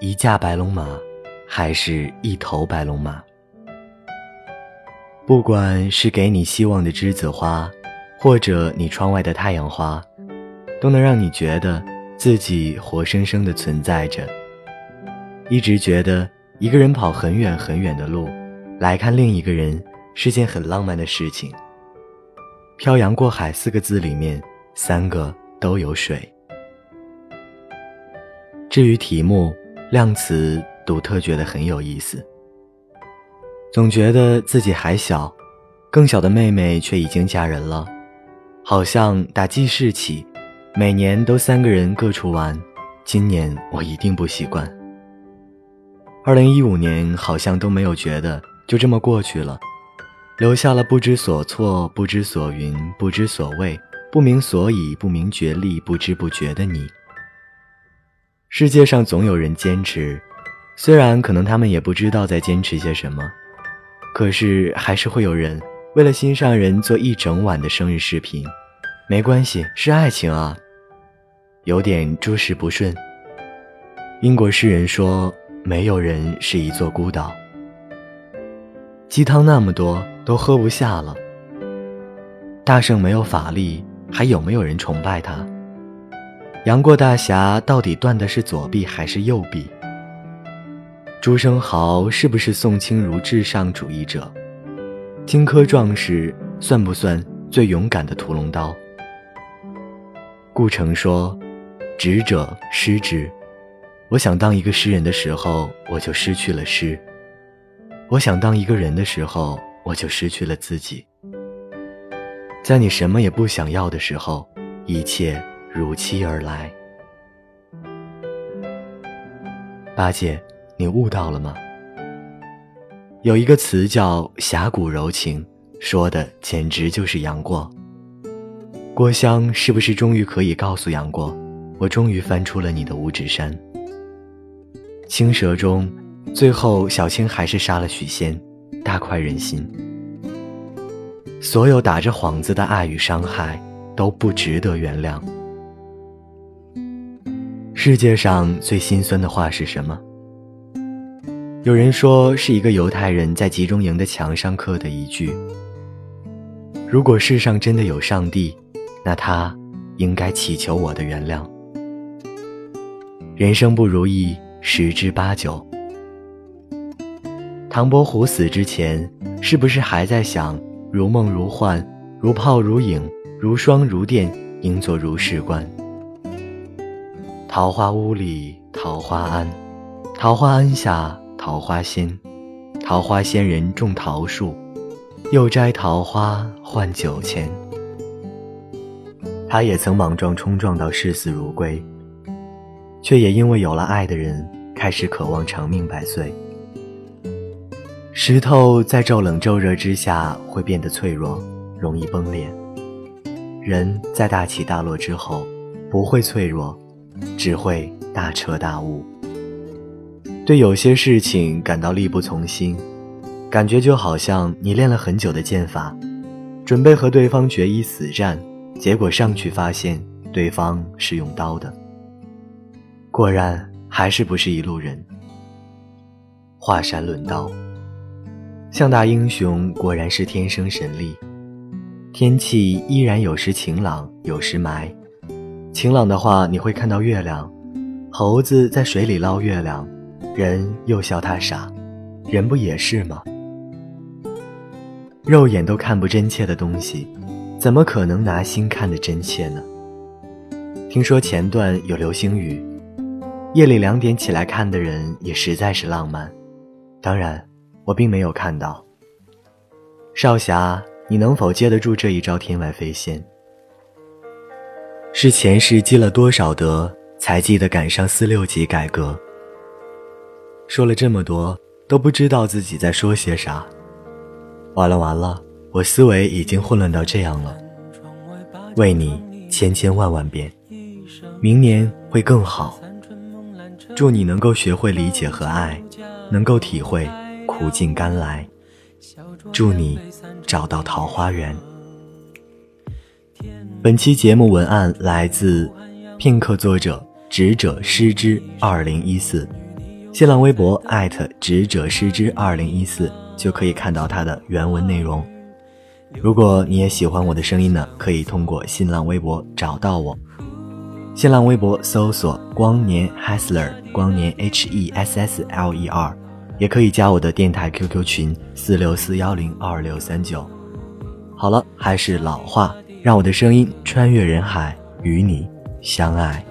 一架白龙马，还是一头白龙马？不管是给你希望的栀子花，或者你窗外的太阳花，都能让你觉得自己活生生的存在着。一直觉得一个人跑很远很远的路，来看另一个人，是件很浪漫的事情。漂洋过海四个字里面，三个都有水。至于题目。量词独特觉得很有意思，总觉得自己还小，更小的妹妹却已经嫁人了，好像打记事起，每年都三个人各处玩，今年我一定不习惯。二零一五年好像都没有觉得就这么过去了，留下了不知所措、不知所云、不知所谓、不明所以、不明觉厉、不知不觉的你。世界上总有人坚持，虽然可能他们也不知道在坚持些什么，可是还是会有人为了心上人做一整晚的生日视频。没关系，是爱情啊。有点诸事不顺。英国诗人说：“没有人是一座孤岛。”鸡汤那么多，都喝不下了。大圣没有法力，还有没有人崇拜他？杨过大侠到底断的是左臂还是右臂？朱生豪是不是宋清如至上主义者？荆轲壮士算不算最勇敢的屠龙刀？顾城说：“执者失之。”我想当一个诗人的时候，我就失去了诗；我想当一个人的时候，我就失去了自己。在你什么也不想要的时候，一切。如期而来，八戒，你悟到了吗？有一个词叫“侠骨柔情”，说的简直就是杨过。郭襄是不是终于可以告诉杨过，我终于翻出了你的五指山？青蛇中，最后小青还是杀了许仙，大快人心。所有打着幌子的爱与伤害，都不值得原谅。世界上最心酸的话是什么？有人说是一个犹太人在集中营的墙上刻的一句：“如果世上真的有上帝，那他应该祈求我的原谅。”人生不如意十之八九。唐伯虎死之前，是不是还在想“如梦如幻，如泡如影，如霜如电，应作如是观”？桃花坞里桃花庵，桃花庵下桃花仙，桃花仙人种桃树，又摘桃花换酒钱。他也曾莽撞冲撞到视死如归，却也因为有了爱的人，开始渴望长命百岁。石头在骤冷骤热之下会变得脆弱，容易崩裂；人在大起大落之后，不会脆弱。只会大彻大悟，对有些事情感到力不从心，感觉就好像你练了很久的剑法，准备和对方决一死战，结果上去发现对方是用刀的，果然还是不是一路人。华山论刀，向大英雄果然是天生神力，天气依然有时晴朗，有时霾。晴朗的话，你会看到月亮。猴子在水里捞月亮，人又笑他傻，人不也是吗？肉眼都看不真切的东西，怎么可能拿心看得真切呢？听说前段有流星雨，夜里两点起来看的人也实在是浪漫。当然，我并没有看到。少侠，你能否接得住这一招天外飞仙？是前世积了多少德，才记得赶上四六级改革？说了这么多，都不知道自己在说些啥。完了完了，我思维已经混乱到这样了。为你千千万万遍，明年会更好。祝你能够学会理解和爱，能够体会苦尽甘来。祝你找到桃花源。本期节目文案来自片刻作者执者失之二零一四，新浪微博艾特执者失之二零一四就可以看到他的原文内容。如果你也喜欢我的声音呢，可以通过新浪微博找到我。新浪微博搜索“光年 Hessler”，光年 H E S S L E R，也可以加我的电台 QQ 群四六四幺零二六三九。好了，还是老话。让我的声音穿越人海，与你相爱。